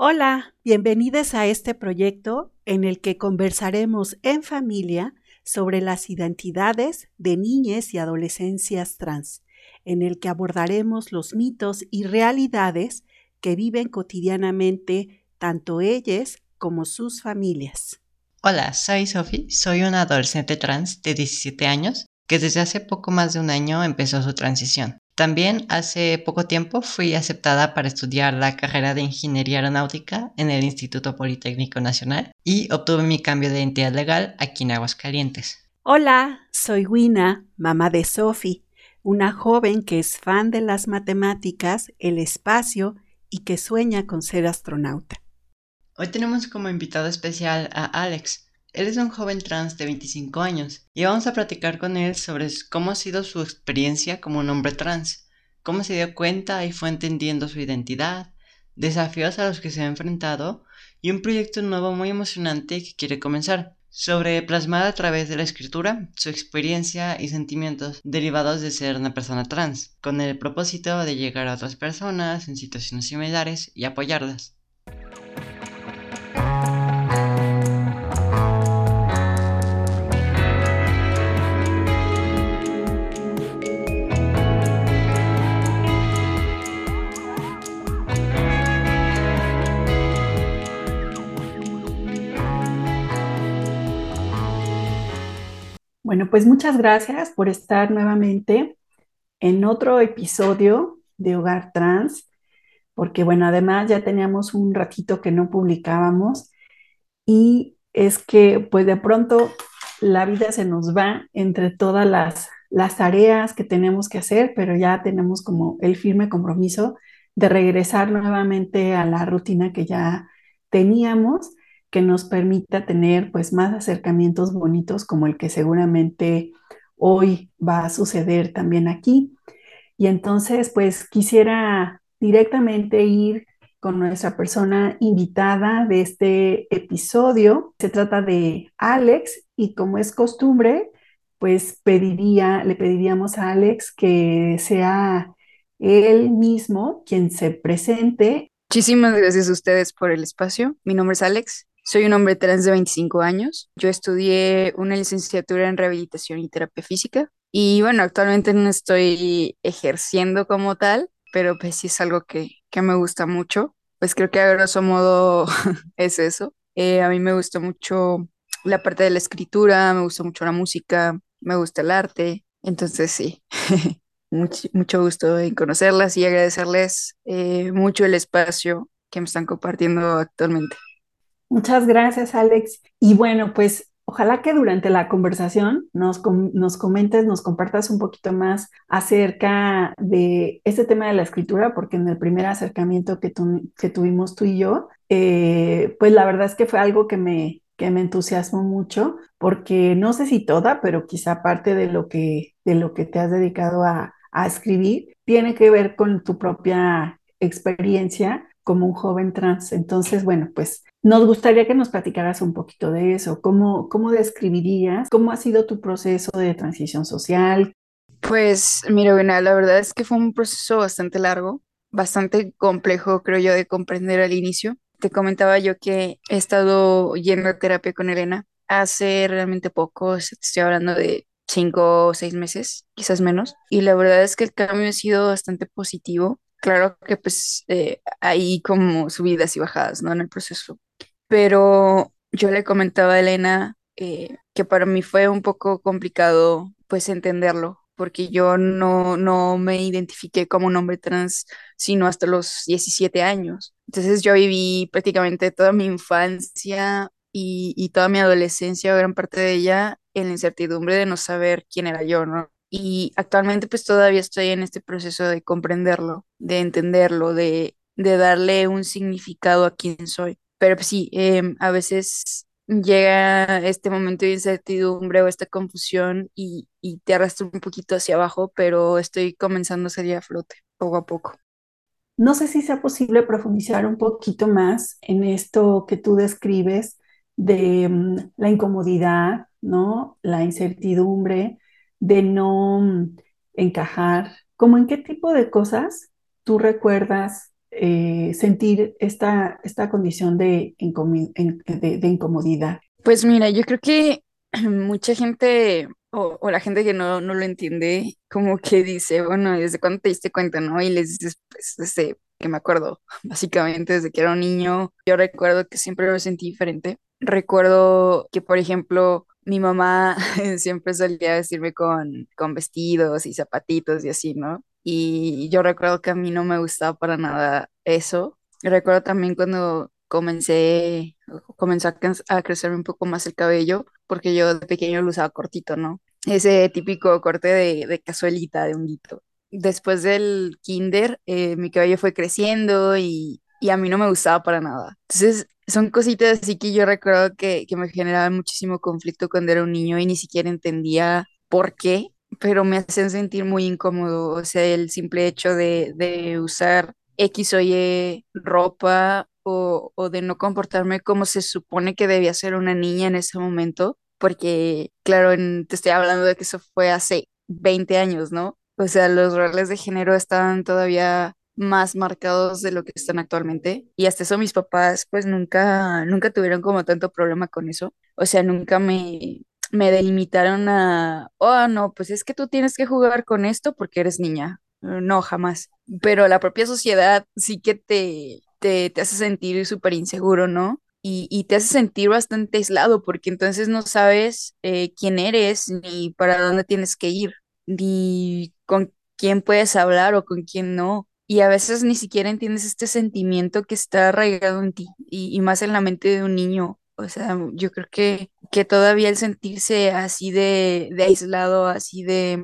Hola, bienvenidos a este proyecto en el que conversaremos en familia sobre las identidades de niñas y adolescencias trans, en el que abordaremos los mitos y realidades que viven cotidianamente tanto ellas como sus familias. Hola, soy Sophie, soy una adolescente trans de 17 años que desde hace poco más de un año empezó su transición. También hace poco tiempo fui aceptada para estudiar la carrera de Ingeniería Aeronáutica en el Instituto Politécnico Nacional y obtuve mi cambio de identidad legal aquí en Aguascalientes. Hola, soy Wina, mamá de Sophie, una joven que es fan de las matemáticas, el espacio y que sueña con ser astronauta. Hoy tenemos como invitado especial a Alex. Él es un joven trans de 25 años y vamos a platicar con él sobre cómo ha sido su experiencia como un hombre trans, cómo se dio cuenta y fue entendiendo su identidad, desafíos a los que se ha enfrentado y un proyecto nuevo muy emocionante que quiere comenzar, sobre plasmar a través de la escritura su experiencia y sentimientos derivados de ser una persona trans, con el propósito de llegar a otras personas en situaciones similares y apoyarlas. Bueno, pues muchas gracias por estar nuevamente en otro episodio de Hogar Trans, porque bueno, además ya teníamos un ratito que no publicábamos y es que pues de pronto la vida se nos va entre todas las, las tareas que tenemos que hacer, pero ya tenemos como el firme compromiso de regresar nuevamente a la rutina que ya teníamos que nos permita tener pues más acercamientos bonitos como el que seguramente hoy va a suceder también aquí. Y entonces pues quisiera directamente ir con nuestra persona invitada de este episodio. Se trata de Alex y como es costumbre, pues pediría, le pediríamos a Alex que sea él mismo quien se presente. Muchísimas gracias a ustedes por el espacio. Mi nombre es Alex, soy un hombre trans de 25 años. Yo estudié una licenciatura en rehabilitación y terapia física. Y bueno, actualmente no estoy ejerciendo como tal, pero pues sí es algo que, que me gusta mucho. Pues creo que a grosso modo es eso. Eh, a mí me gusta mucho la parte de la escritura, me gusta mucho la música, me gusta el arte. Entonces sí, mucho, mucho gusto en conocerlas y agradecerles eh, mucho el espacio que me están compartiendo actualmente. Muchas gracias, Alex. Y bueno, pues ojalá que durante la conversación nos, nos comentes, nos compartas un poquito más acerca de este tema de la escritura, porque en el primer acercamiento que, que tuvimos tú y yo, eh, pues la verdad es que fue algo que me, que me entusiasmó mucho, porque no sé si toda, pero quizá parte de lo que, de lo que te has dedicado a, a escribir tiene que ver con tu propia experiencia como un joven trans. Entonces, bueno, pues nos gustaría que nos platicaras un poquito de eso. ¿Cómo, cómo describirías? ¿Cómo ha sido tu proceso de transición social? Pues, mira, bueno, la verdad es que fue un proceso bastante largo, bastante complejo, creo yo, de comprender al inicio. Te comentaba yo que he estado yendo a terapia con Elena hace realmente poco, estoy hablando de cinco o seis meses, quizás menos. Y la verdad es que el cambio ha sido bastante positivo claro que pues eh, hay como subidas y bajadas, ¿no? En el proceso. Pero yo le comentaba a Elena eh, que para mí fue un poco complicado pues entenderlo, porque yo no, no me identifiqué como un hombre trans sino hasta los 17 años. Entonces yo viví prácticamente toda mi infancia y, y toda mi adolescencia, gran parte de ella, en la incertidumbre de no saber quién era yo, ¿no? y actualmente pues todavía estoy en este proceso de comprenderlo, de entenderlo, de, de darle un significado a quién soy. Pero pues, sí, em, a veces llega este momento de incertidumbre o esta confusión y, y te arrastra un poquito hacia abajo, pero estoy comenzando a salir a flote poco a poco. No sé si sea posible profundizar un poquito más en esto que tú describes de mm, la incomodidad, ¿no? La incertidumbre, de no encajar, como en qué tipo de cosas tú recuerdas eh, sentir esta, esta condición de, de incomodidad? Pues mira, yo creo que mucha gente o, o la gente que no, no lo entiende, como que dice, bueno, ¿desde cuándo te diste cuenta, no? Y les dices, pues desde que me acuerdo, básicamente desde que era un niño, yo recuerdo que siempre lo sentí diferente. Recuerdo que, por ejemplo, mi mamá siempre solía vestirme con, con vestidos y zapatitos y así, ¿no? Y yo recuerdo que a mí no me gustaba para nada eso. Recuerdo también cuando comencé, comenzó a, a crecerme un poco más el cabello, porque yo de pequeño lo usaba cortito, ¿no? Ese típico corte de, de cazuelita, de honguito. Después del kinder, eh, mi cabello fue creciendo y, y a mí no me gustaba para nada. Entonces, son cositas así que yo recuerdo que, que me generaban muchísimo conflicto cuando era un niño y ni siquiera entendía por qué, pero me hacían sentir muy incómodo. O sea, el simple hecho de, de usar X o Y ropa o, o de no comportarme como se supone que debía ser una niña en ese momento, porque, claro, en- te estoy hablando de que eso fue hace 20 años, ¿no? O sea, los roles de género estaban todavía más marcados de lo que están actualmente. Y hasta eso mis papás pues nunca, nunca tuvieron como tanto problema con eso. O sea, nunca me, me delimitaron a, oh, no, pues es que tú tienes que jugar con esto porque eres niña. No, jamás. Pero la propia sociedad sí que te, te, te hace sentir súper inseguro, ¿no? Y, y te hace sentir bastante aislado porque entonces no sabes eh, quién eres ni para dónde tienes que ir, ni con quién puedes hablar o con quién no. Y a veces ni siquiera entiendes este sentimiento que está arraigado en ti y, más en la mente de un niño. O sea, yo creo que, que todavía el sentirse así de, de aislado, así de,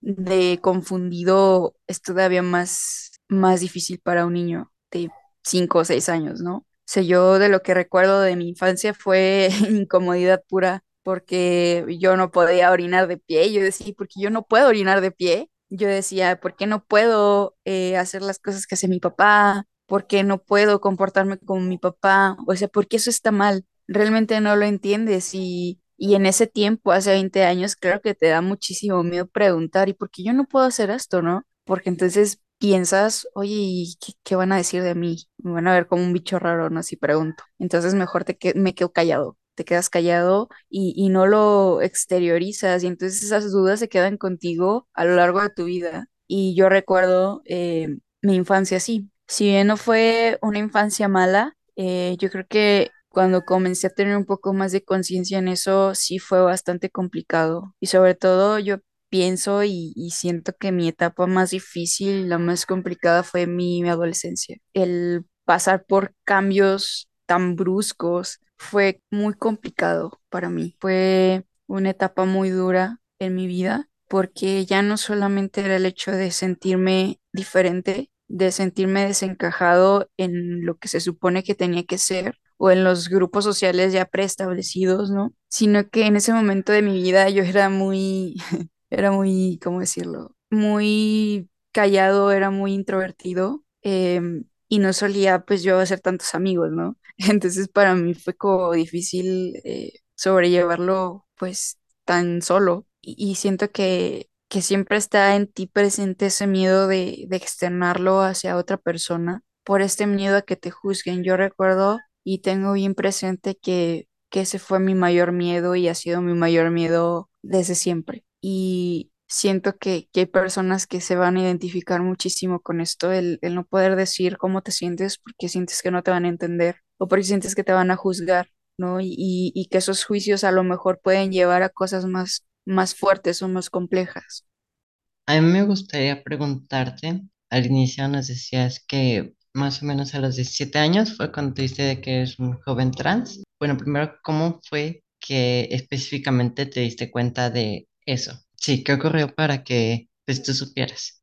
de confundido, es todavía más, más difícil para un niño de cinco o seis años, ¿no? O sea, yo de lo que recuerdo de mi infancia fue incomodidad pura porque yo no podía orinar de pie. Yo decía, ¿por qué yo no puedo orinar de pie? Yo decía, ¿por qué no puedo eh, hacer las cosas que hace mi papá? ¿Por qué no puedo comportarme como mi papá? O sea, ¿por qué eso está mal? Realmente no lo entiendes y, y en ese tiempo, hace 20 años, creo que te da muchísimo miedo preguntar, ¿y por qué yo no puedo hacer esto, no? Porque entonces piensas, oye, ¿y qué, qué van a decir de mí? Me van a ver como un bicho raro, ¿no? Si pregunto. Entonces mejor te que- me quedo callado. Te quedas callado y, y no lo exteriorizas y entonces esas dudas se quedan contigo a lo largo de tu vida. Y yo recuerdo eh, mi infancia así. Si bien no fue una infancia mala, eh, yo creo que cuando comencé a tener un poco más de conciencia en eso, sí fue bastante complicado. Y sobre todo yo pienso y, y siento que mi etapa más difícil, la más complicada fue mi, mi adolescencia. El pasar por cambios tan bruscos fue muy complicado para mí. Fue una etapa muy dura en mi vida porque ya no solamente era el hecho de sentirme diferente, de sentirme desencajado en lo que se supone que tenía que ser o en los grupos sociales ya preestablecidos, ¿no? Sino que en ese momento de mi vida yo era muy, era muy, ¿cómo decirlo? Muy callado, era muy introvertido em, y no solía pues yo hacer tantos amigos, ¿no? Entonces para mí fue como difícil eh, sobrellevarlo pues tan solo y, y siento que, que siempre está en ti presente ese miedo de, de externarlo hacia otra persona por este miedo a que te juzguen. Yo recuerdo y tengo bien presente que, que ese fue mi mayor miedo y ha sido mi mayor miedo desde siempre. Y siento que, que hay personas que se van a identificar muchísimo con esto, el, el no poder decir cómo te sientes porque sientes que no te van a entender o porque sientes que te van a juzgar, ¿no? Y, y, que esos juicios a lo mejor pueden llevar a cosas más, más fuertes o más complejas. A mí me gustaría preguntarte, al inicio nos decías que más o menos a los 17 años fue cuando te diste que eres un joven trans. Bueno, primero, ¿cómo fue que específicamente te diste cuenta de eso? Sí, ¿qué ocurrió para que pues, tú supieras?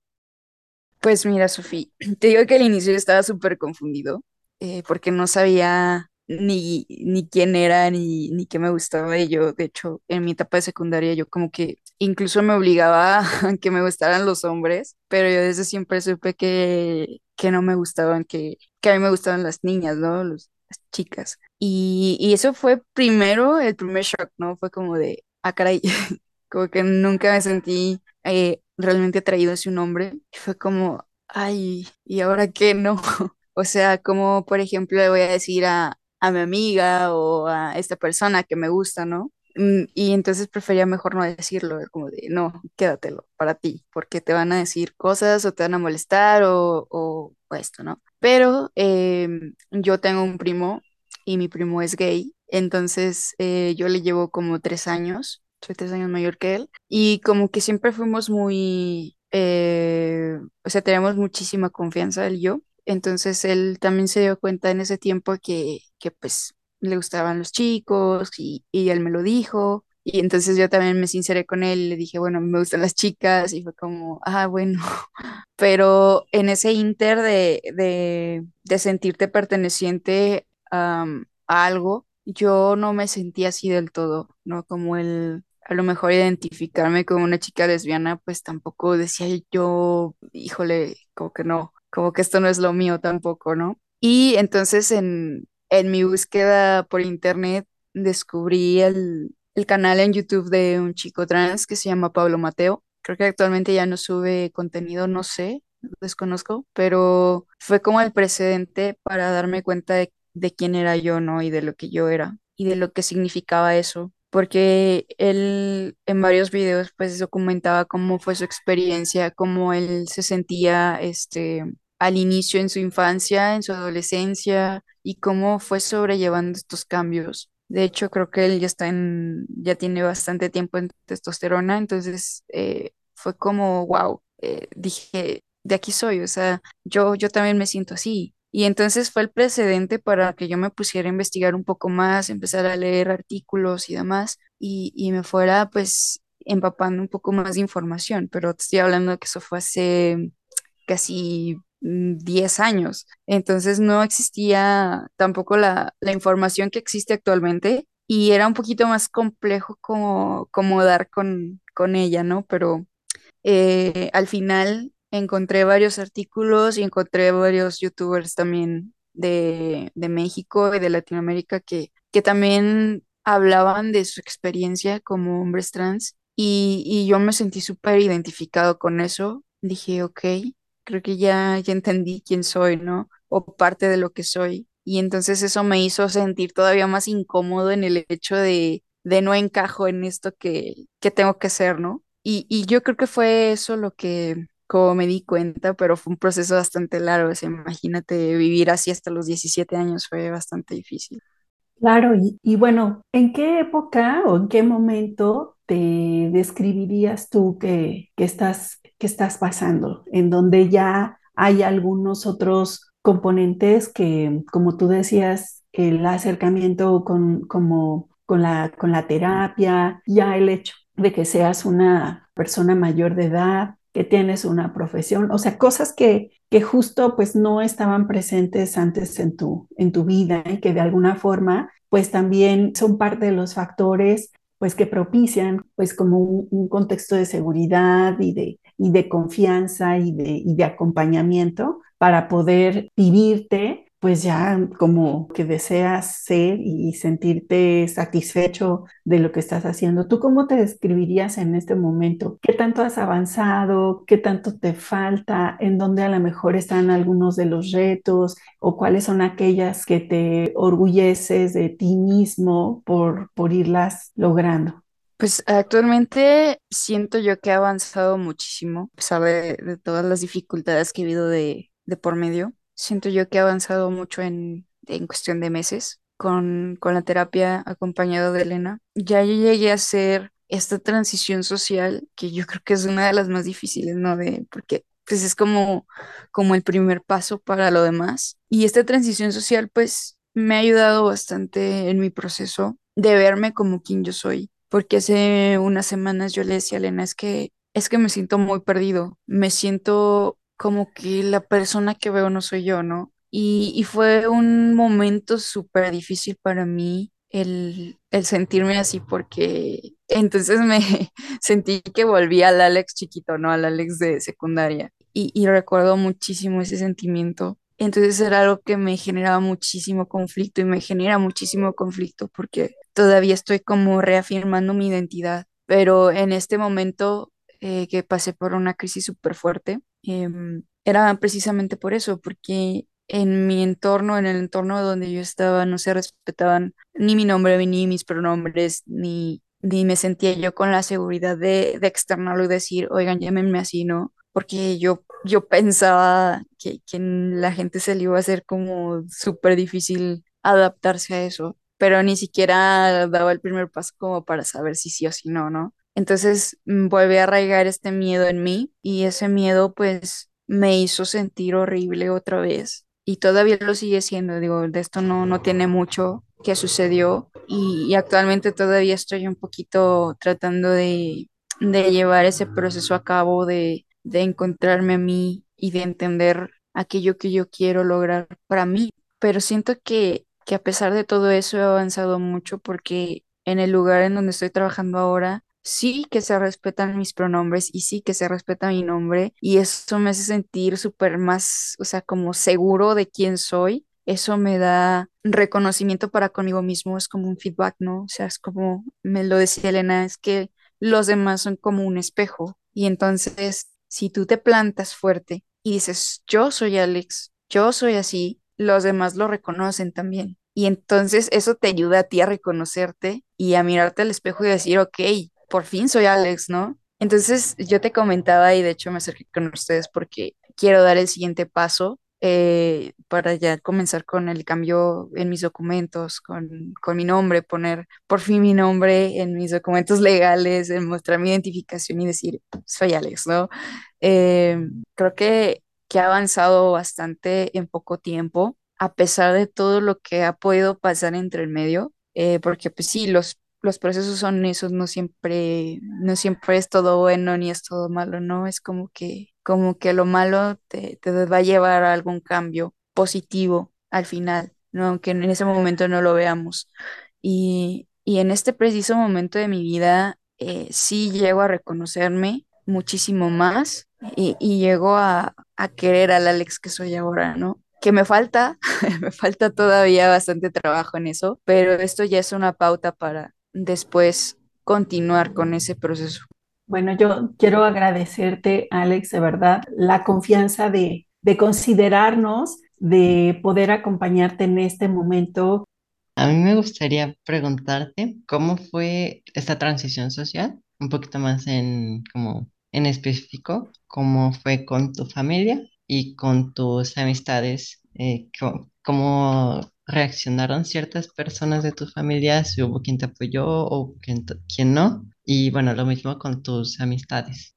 Pues mira, Sofía, te digo que al inicio yo estaba súper confundido eh, porque no sabía ni, ni quién era ni, ni qué me gustaba. Y yo, de hecho, en mi etapa de secundaria, yo como que incluso me obligaba a que me gustaran los hombres, pero yo desde siempre supe que, que no me gustaban, que, que a mí me gustaban las niñas, ¿no? Los- las chicas. Y, y eso fue primero, el primer shock, ¿no? Fue como de, ah, caray, como que nunca me sentí eh, realmente atraído hacia un hombre. Y fue como, ay, ¿y ahora qué no? O sea, como por ejemplo le voy a decir a, a mi amiga o a esta persona que me gusta, ¿no? Mm, Y entonces prefería mejor no decirlo, como de, no, quédatelo para ti, porque te van a decir cosas o te van a molestar o, o- o esto, ¿no? Pero em, yo tengo un primo y mi primo es gay, entonces eh, yo le llevo como tres años, soy tres años mayor que él, y como que siempre fuimos muy, eh, o sea, teníamos muchísima confianza él yo. Entonces él también se dio cuenta en ese tiempo que, que pues le gustaban los chicos y, y él me lo dijo. Y entonces yo también me sinceré con él le dije, bueno, me gustan las chicas y fue como, ah, bueno, pero en ese inter de, de, de sentirte perteneciente a algo, yo no me sentía así del todo, ¿no? Como el, a lo mejor identificarme con una chica lesbiana, pues tampoco decía yo, híjole, como que no, como que esto no es lo mío tampoco, ¿no? Y entonces en, en mi búsqueda por internet descubrí el, el canal en YouTube de un chico trans que se llama Pablo Mateo. Creo que actualmente ya no sube contenido, no sé, desconozco, pero fue como el precedente para darme cuenta de, de quién era yo, ¿no? Y de lo que yo era y de lo que significaba eso. Porque él en varios videos pues documentaba cómo fue su experiencia, cómo él se sentía este al inicio en su infancia, en su adolescencia y cómo fue sobrellevando estos cambios. De hecho, creo que él ya está en, ya tiene bastante tiempo en testosterona, entonces eh, fue como, wow, eh, dije, de aquí soy, o sea, yo, yo también me siento así. Y entonces fue el precedente para que yo me pusiera a investigar un poco más, empezar a leer artículos y demás, y, y me fuera pues empapando un poco más de información, pero te estoy hablando de que eso fue hace casi mm, 10 años. Entonces no existía tampoco la, la información que existe actualmente y era un poquito más complejo como, como dar con, con ella, ¿no? Pero eh, al final encontré varios artículos y encontré varios youtubers también de, de México y de Latinoamérica que, que también hablaban de su experiencia como hombres trans y, y yo me sentí súper identificado con eso. Dije, ok, creo que ya, ya entendí quién soy, ¿no? O parte de lo que soy. Y entonces eso me hizo sentir todavía más incómodo en el hecho de, de no encajo en esto que, que tengo que ser, ¿no? Y, y yo creo que fue eso lo que, como me di cuenta, pero fue un proceso bastante largo. O imagínate vivir así hasta los 17 años, fue bastante difícil. Claro, y, y bueno, ¿en qué época o en qué momento te describirías tú que, que estás, que estás pasando? En donde ya hay algunos otros componentes que, como tú decías, el acercamiento con, como, con la, con la terapia, ya el hecho de que seas una persona mayor de edad, que tienes una profesión, o sea, cosas que, que justo pues no estaban presentes antes en tu, en tu vida y que de alguna forma pues también son parte de los factores pues que propician pues como un, contexto de seguridad y de, y de confianza y de, y de acompañamiento para poder vivirte pues ya como que deseas ser y sentirte satisfecho de lo que estás haciendo. ¿Tú cómo te describirías en este momento? ¿Qué tanto has avanzado? ¿Qué tanto te falta? ¿En dónde a lo mejor están algunos de los retos? ¿O cuáles son aquellas que te orgulleces de ti mismo por, por irlas logrando? Pues actualmente siento yo que he avanzado muchísimo, a pesar de, todas las dificultades que he habido de, de por medio. Siento yo que he avanzado mucho en, en cuestión de meses con, con la terapia acompañado de Elena. Ya yo llegué a hacer esta transición social que yo creo que es una de las más difíciles, ¿no? De, porque pues es como, como el primer paso para lo demás. Y esta transición social pues me ha ayudado bastante en mi proceso de verme como quien yo soy porque hace unas semanas yo le decía a Elena, es que, es que me siento muy perdido, me siento como que la persona que veo no soy yo, ¿no? Y, y fue un momento súper difícil para mí el, el sentirme así, porque entonces me sentí que volví al Alex chiquito, ¿no? Al Alex de secundaria. Y, y recuerdo muchísimo ese sentimiento. Entonces era algo que me generaba muchísimo conflicto y me genera muchísimo conflicto porque todavía estoy como reafirmando mi identidad, pero en este momento eh, que pasé por una crisis súper fuerte, em, era precisamente por eso, porque en mi entorno, en el entorno donde yo estaba, no se respetaban ni mi nombre, ni mis pronombres, ni, ni me sentía yo con la seguridad de, de externarlo y decir, oigan, llámenme así, ¿no? Porque yo, yo pensaba que, que la gente se le iba a hacer como súper difícil adaptarse a eso, pero ni siquiera daba el primer paso como para saber si sí o si no, ¿no? Entonces mm, volví a arraigar este miedo en mí y ese miedo pues me hizo sentir horrible otra vez y todavía lo sigue siendo, digo, de esto no, no tiene mucho que sucedió y, y actualmente todavía estoy un poquito tratando de, de llevar ese proceso a cabo, de, de encontrarme a mí y de entender aquello que yo quiero lograr para mí. Pero siento que, que a pesar de todo eso he avanzado mucho porque en el lugar en donde estoy trabajando ahora, sí que se respetan mis pronombres y sí que se respeta mi nombre y eso me hace sentir súper más, o sea, como seguro de quién soy. Eso me da reconocimiento para conmigo mismo, es como un feedback, ¿no? O sea, es como me lo decía Elena, es que los demás son como un espejo y entonces si tú te plantas fuerte y dices, yo soy Alex, yo soy así, los demás lo reconocen también. Y entonces eso te ayuda a ti a reconocerte y a mirarte al espejo y decir, ok, por fin soy Alex, ¿no? Entonces yo te comentaba y de hecho me acerqué con ustedes porque quiero dar el siguiente paso eh, para ya comenzar con el cambio en mis documentos, con, con mi nombre, poner por fin mi nombre en mis documentos legales, en mostrar mi identificación y decir, soy Alex, ¿no? Eh, creo que, que ha avanzado bastante en poco tiempo, a pesar de todo lo que ha podido pasar entre el medio, eh, porque pues sí, los los procesos son esos, no siempre, no siempre es todo bueno ni es todo malo, ¿no? Es como que, como que lo malo te, te va a llevar a algún cambio positivo al final, ¿no? Aunque en ese momento no lo veamos. Y, y en este preciso momento de mi vida, eh, sí llego a reconocerme muchísimo más y, y llego a, a querer al Alex que soy ahora, ¿no? que me falta, me falta todavía bastante trabajo en eso, pero esto ya es una pauta para, después continuar con ese proceso. Bueno, yo quiero agradecerte, Alex, de verdad, la confianza de, de considerarnos, de poder acompañarte en este momento. A mí me gustaría preguntarte cómo fue esta transición social, un poquito más en como en específico, cómo fue con tu familia y con tus amistades, eh, cómo reaccionaron ciertas personas de tu familia, si hubo quien te apoyó o quien, quien no. Y bueno, lo mismo con tus amistades.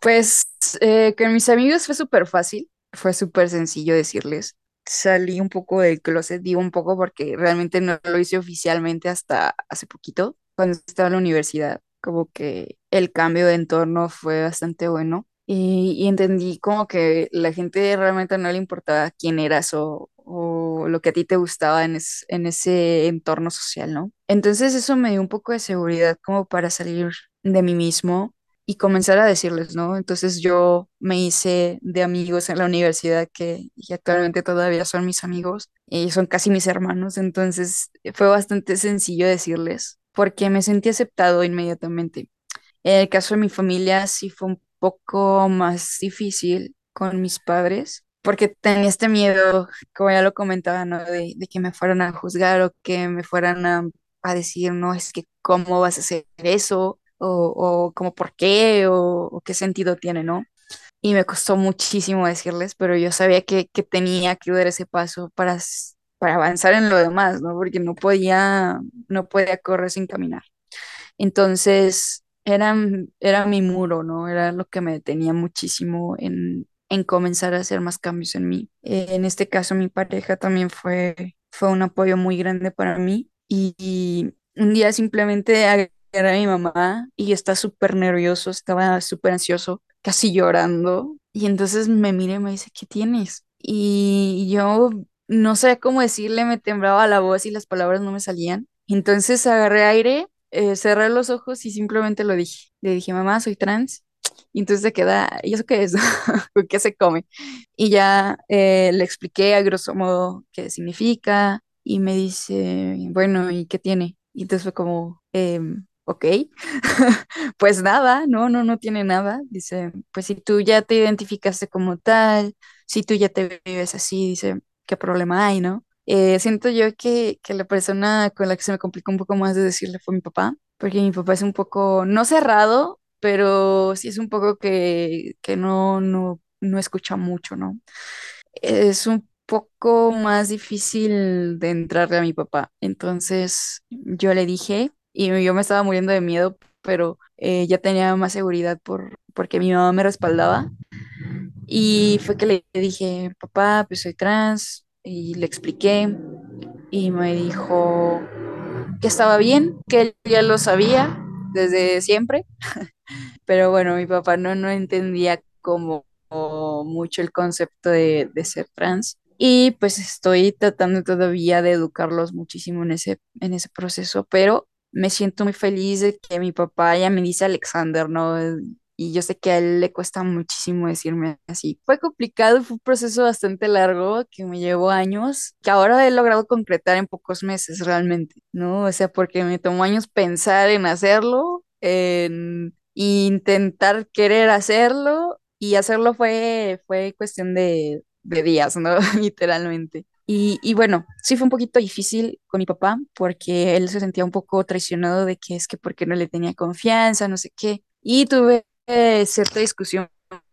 Pues eh, con mis amigos fue súper fácil, fue súper sencillo decirles. Salí un poco del closet, digo un poco porque realmente no lo hice oficialmente hasta hace poquito, cuando estaba en la universidad. Como que el cambio de entorno fue bastante bueno y, y entendí como que la gente realmente no le importaba quién eras o, o lo que a ti te gustaba en, es- en ese entorno social, ¿no? Entonces eso me dio un poco de seguridad como para salir de mí mismo y comenzar a decirles, ¿no? Entonces yo me hice de amigos en la universidad que y actualmente todavía son mis amigos y son casi mis hermanos, entonces fue bastante sencillo decirles porque me sentí aceptado inmediatamente. En el caso de mi familia sí fue un poco más difícil con mis padres porque tenía este miedo, como ya lo comentaba, ¿no? De, de que me fueran a juzgar o que me fueran a, a decir, no, es que cómo vas a hacer eso o, o como por qué o, qué sentido tiene, ¿no? Y me costó muchísimo decirles, pero yo sabía que, que tenía que dar ese paso para, para avanzar en lo demás, ¿no? Porque no podía, no podía correr sin caminar. Entonces, era, era mi muro, ¿no? Era lo que me detenía muchísimo en, en comenzar a hacer más cambios en mí. Eh, en este caso, mi pareja también fue, fue un apoyo muy grande para mí y, un día simplemente agarré a mi mamá y está súper nervioso, estaba súper ansioso, casi llorando. Y entonces me mira y me dice, ¿qué tienes? Y yo no sabía cómo decirle, me temblaba la voz y las palabras no me salían. Entonces agarré aire, eh, cerré los ojos y simplemente lo dije. Le dije, mamá, soy trans. Y entonces se queda, ¿y eso qué es? ¿Con ¿Qué se come? Y ya eh, le expliqué a grosso modo qué significa y me dice, bueno, ¿y qué tiene? Y entonces fue como, em, ok, pues nada, no, no, no tiene nada. Dice, pues si tú ya te identificaste como tal, si tú ya te vives así, dice, ¿qué problema hay, no? Eh, siento yo que, que la persona con la que se me complicó un poco más de decirle fue mi papá, porque mi papá es un poco, no cerrado, pero sí es un poco que, que no, no, no escucha mucho, ¿no? Es un poco más difícil de entrarle a mi papá. Entonces yo le dije, y yo me estaba muriendo de miedo, pero eh, ya tenía más seguridad por, porque mi mamá me respaldaba. Y fue que le dije, papá, pues soy trans, y le expliqué, y me dijo que estaba bien, que él ya lo sabía desde siempre, pero bueno, mi papá no, no entendía como mucho el concepto de, de ser trans. Y pues estoy tratando todavía de educarlos muchísimo en ese, en ese proceso, pero me siento muy feliz de que mi papá ya me dice Alexander, ¿no? Y yo sé que a él le cuesta muchísimo decirme así. Fue complicado, fue un proceso bastante largo que me llevó años, que ahora he logrado concretar en pocos meses realmente, ¿no? O sea, porque me tomó años pensar en hacerlo, en intentar querer hacerlo y hacerlo fue, fue cuestión de, de días, ¿no? Literalmente. Y, y, bueno, sí fue un poquito difícil con mi papá porque él se sentía un poco traicionado de que es que porque no le tenía confianza, no sé qué. Y tuve eh, cierta discusión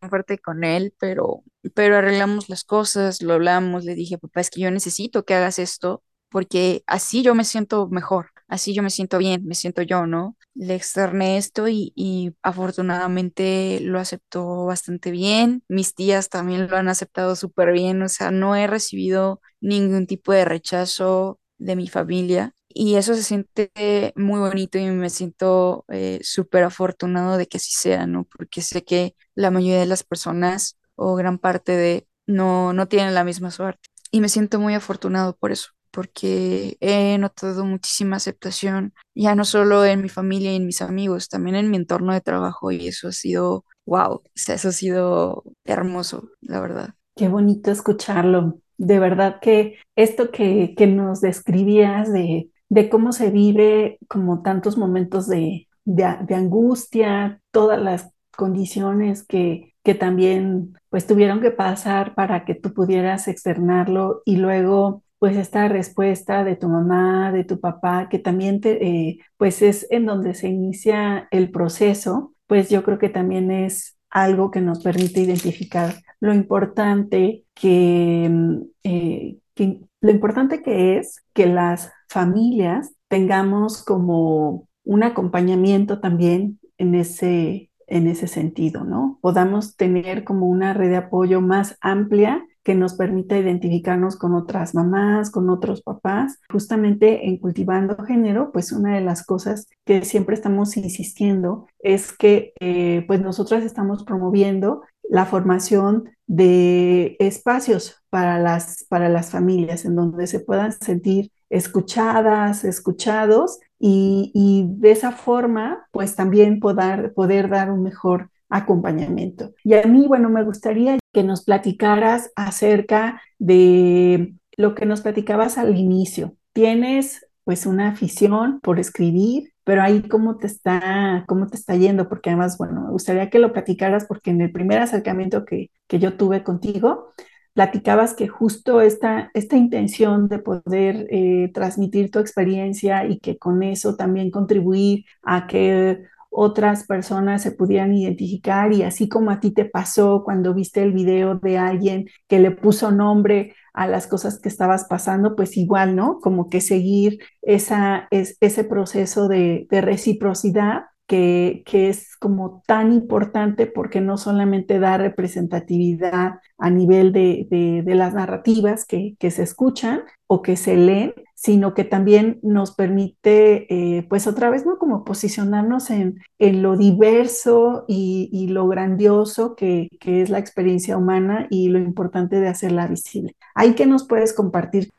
fuerte con él, pero, pero arreglamos las cosas, lo hablamos, le dije, papá, es que yo necesito que hagas esto porque así yo me siento mejor, así yo me siento bien, me siento yo, ¿no? Le externé esto y, y, afortunadamente lo aceptó bastante bien. Mis tías también lo han aceptado súper bien, o sea, no he recibido ningún tipo de rechazo de mi familia y eso se siente muy bonito y me siento eh, súper afortunado de que así sea, ¿no? Porque sé que la mayoría de las personas o gran parte de no, no tienen la misma suerte y me siento muy afortunado por eso porque he notado muchísima aceptación, ya no solo en mi familia y en mis amigos, también en mi entorno de trabajo y eso ha sido, wow, eso ha sido hermoso, la verdad. Qué bonito escucharlo. De verdad que esto que, que nos describías de, de, cómo se vive como tantos momentos de, de, angustia, todas las condiciones que, que también pues tuvieron que pasar para que tú pudieras externarlo y luego pues esta respuesta de tu mamá, de tu papá, que también te, eh, pues es en donde se inicia el proceso, pues yo creo que también es algo que nos permite identificar lo importante que, mm, eh, que lo importante que es que las familias tengamos como un acompañamiento también en ese, en ese sentido, ¿no? Podamos tener como una red de apoyo más amplia que nos permita identificarnos con otras mamás, con otros papás. Justamente en cultivando género, pues una de las cosas que siempre estamos insistiendo es que eh, pues nosotras estamos promoviendo la formación de espacios para las, para las familias en donde se puedan sentir escuchadas, escuchados y, y de esa forma pues también poder, poder dar un mejor acompañamiento. Y a mí, bueno, me gustaría que nos platicaras acerca de lo que nos platicabas al inicio. Tienes pues una afición por escribir, pero ahí cómo te está, cómo te está yendo, porque además, bueno, me gustaría que lo platicaras porque en el primer acercamiento que, que yo tuve contigo, platicabas que justo esta, esta intención de poder eh, transmitir tu experiencia y que con eso también contribuir a que otras personas se pudieran identificar y así como a ti te pasó cuando viste el video de alguien que le puso nombre a las cosas que estabas pasando, pues igual, ¿no? Como que seguir esa, es, ese proceso de, de reciprocidad que, que, es como tan importante porque no solamente da representatividad a nivel de, de, las narrativas que, que, se escuchan o que se leen, sino que también nos permite, eh, pues otra vez, ¿no? Como posicionarnos en, en lo diverso y, y lo grandioso que, que, es la experiencia humana y lo importante de hacerla visible. ¿Ahí qué nos puedes compartir?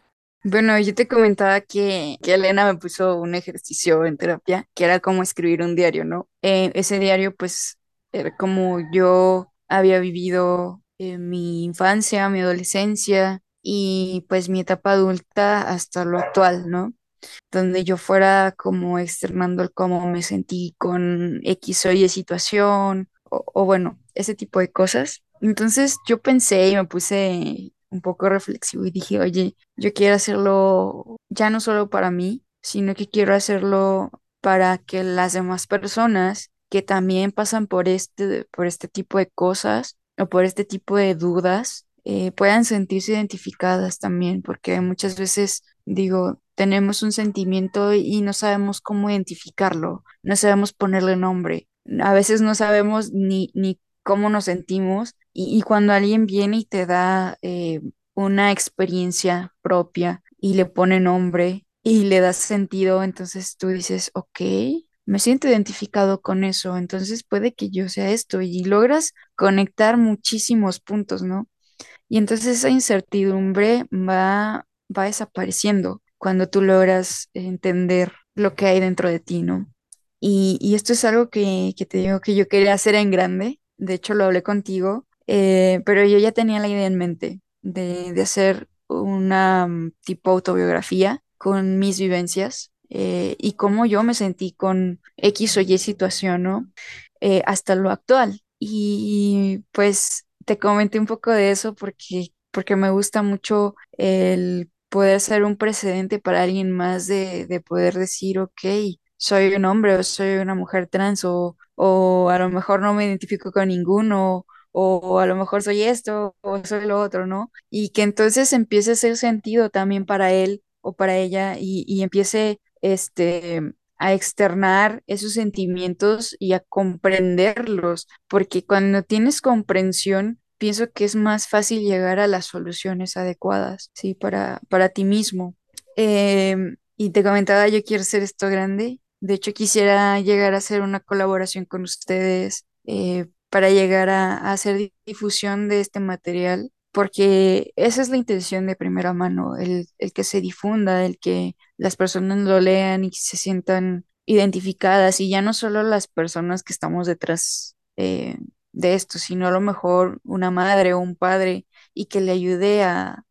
Bueno, yo te comentaba que, que, Elena me puso un ejercicio en terapia, que era como escribir un diario, ¿no? Eh, ese diario, pues, era como yo había vivido mi infancia, mi adolescencia y pues mi etapa adulta hasta lo actual, ¿no? donde yo fuera como externando cómo me sentí con X o Y situación, o, o bueno, ese tipo de cosas. Entonces yo pensé y me puse un poco reflexivo y dije, oye, yo quiero hacerlo ya no solo para mí, sino que quiero hacerlo para que las demás personas que también pasan por este, por este tipo de cosas o por este tipo de dudas, eh, puedan sentirse identificadas también, porque muchas veces digo, tenemos un sentimiento y no sabemos cómo identificarlo, no sabemos ponerle nombre, a veces no sabemos ni, ni cómo nos sentimos y, cuando alguien viene y te da eh, una experiencia propia y le pone nombre y le da sentido, entonces tú dices, ok, me siento identificado con eso, entonces puede que yo sea esto y logras conectar muchísimos puntos, ¿no? Y entonces esa incertidumbre va, va desapareciendo cuando tú logras entender lo que hay dentro de ti, ¿no? Y, y esto es algo que, que te digo que yo quería hacer en grande, de hecho lo hablé contigo, eh, pero yo ya tenía la idea en mente de, de hacer una mm, tipo autobiografía con mis vivencias eh, y cómo yo me sentí con X o Y situación, ¿no? Eh, hasta lo actual. Y pues te comenté un poco de eso porque, porque me gusta mucho el poder ser un precedente para alguien más de, de poder decir, ok, soy un hombre o soy una mujer trans o, o a lo mejor no me identifico con ninguno o a lo mejor soy esto o soy lo otro, ¿no? Y que entonces empiece a hacer sentido también para él o para ella y, y empiece este, a externar esos sentimientos y a comprenderlos, porque cuando tienes comprensión, pienso que es más fácil llegar a las soluciones adecuadas, ¿sí? Para, para ti mismo. Em, y te comentaba, yo quiero hacer esto grande. De hecho, quisiera llegar a hacer una colaboración con ustedes eh, para llegar a, hacer difusión de este material porque esa es la intención de primera mano, el, el, que se difunda, el que las personas lo lean y se sientan identificadas, y ya no solo las personas que estamos detrás eh, de esto, sino a lo mejor una madre o un padre, y que le ayude a,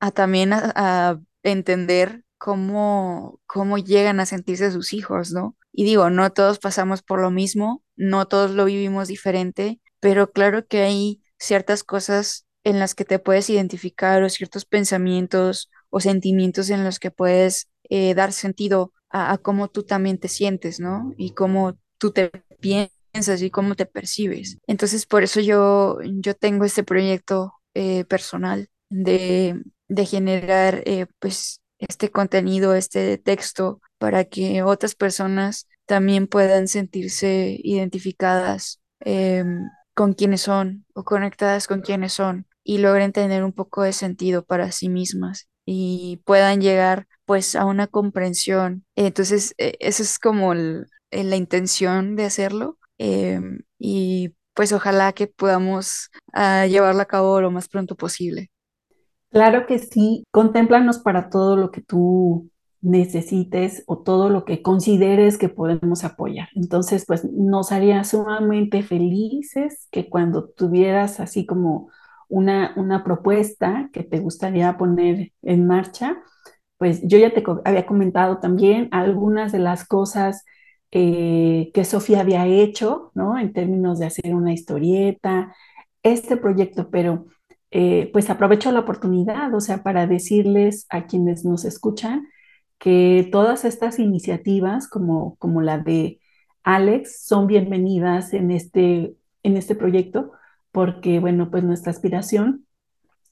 a también a, a entender cómo, cómo llegan a sentirse sus hijos, ¿no? Y digo, no todos pasamos por lo mismo, no todos lo vivimos diferente, pero claro que hay ciertas cosas en las que te puedes identificar o ciertos pensamientos o sentimientos en los que puedes eh, dar sentido a, cómo tú también te sientes, ¿no? Y cómo tú te piensas y cómo te percibes. Entonces, por eso yo, yo tengo este proyecto eh, personal de, de generar, eh, pues, este contenido, este texto, para que otras personas también puedan sentirse identificadas eh, con quienes son o conectadas con quienes son y logren tener un poco de sentido para sí mismas y puedan llegar pues a una comprensión. Entonces, eh, eso es como el, el, la intención de hacerlo eh, y pues ojalá que podamos uh, llevarlo a cabo lo más pronto posible. Claro que sí, contémplanos para todo lo que tú necesites o todo lo que consideres que podemos apoyar. Entonces, pues nos haría sumamente felices que cuando tuvieras así como una, una propuesta que te gustaría poner en marcha, pues yo ya te había comentado también algunas de las cosas que Sofía había hecho, ¿no? En términos de hacer una historieta, este proyecto, pero eh, pues aprovecho la oportunidad, o sea, para decirles a quienes nos escuchan que todas estas iniciativas, como, como la de Alex, son bienvenidas en este, en este proyecto, porque, bueno, pues nuestra aspiración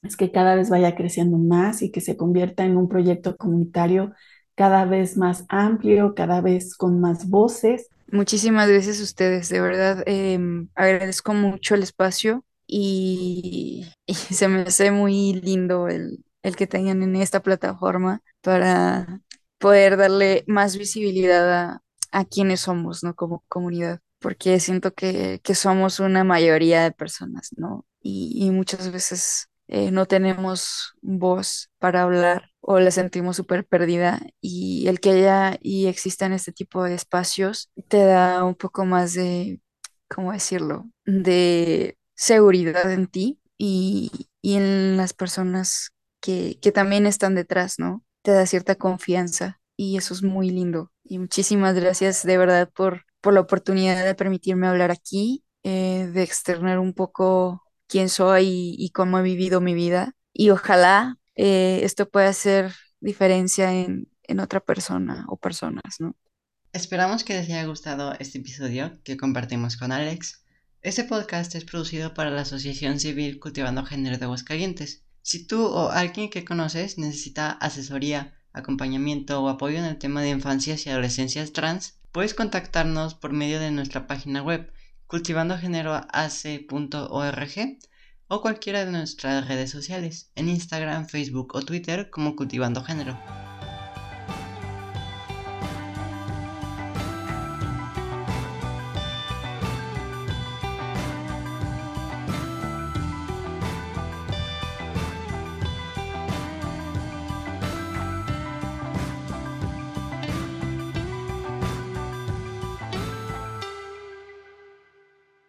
es que cada vez vaya creciendo más y que se convierta en un proyecto comunitario cada vez más amplio, cada vez con más voces. Muchísimas gracias a ustedes, de verdad, eh, agradezco mucho el espacio y, y, se me hace muy lindo el, el que tengan en esta plataforma para poder darle más visibilidad a, a quienes somos, ¿no? Como comunidad porque siento que, que somos una mayoría de personas, ¿no? Y, y muchas veces eh, no tenemos voz para hablar o la sentimos súper perdida y el que haya y existan este tipo de espacios te da un poco más de, ¿cómo decirlo?, de seguridad en ti y, y en las personas que, que también están detrás, ¿no? Te da cierta confianza y eso es muy lindo. Y muchísimas gracias de verdad por, por la oportunidad de permitirme hablar aquí, eh, de externar un poco quién soy y, cómo he vivido mi vida. Y ojalá eh, esto pueda hacer diferencia en, en otra persona o personas, ¿no? Esperamos que les haya gustado este episodio que compartimos con Alex. Este podcast es producido para la Asociación Civil Cultivando Género de Aguascalientes. Si tú o alguien que conoces necesita asesoría, acompañamiento o apoyo en el tema de infancias y adolescencias trans, puedes contactarnos por medio de nuestra página web cultivandogéneroac.org o cualquiera de nuestras redes sociales, en Instagram, Facebook o Twitter como Cultivando Género.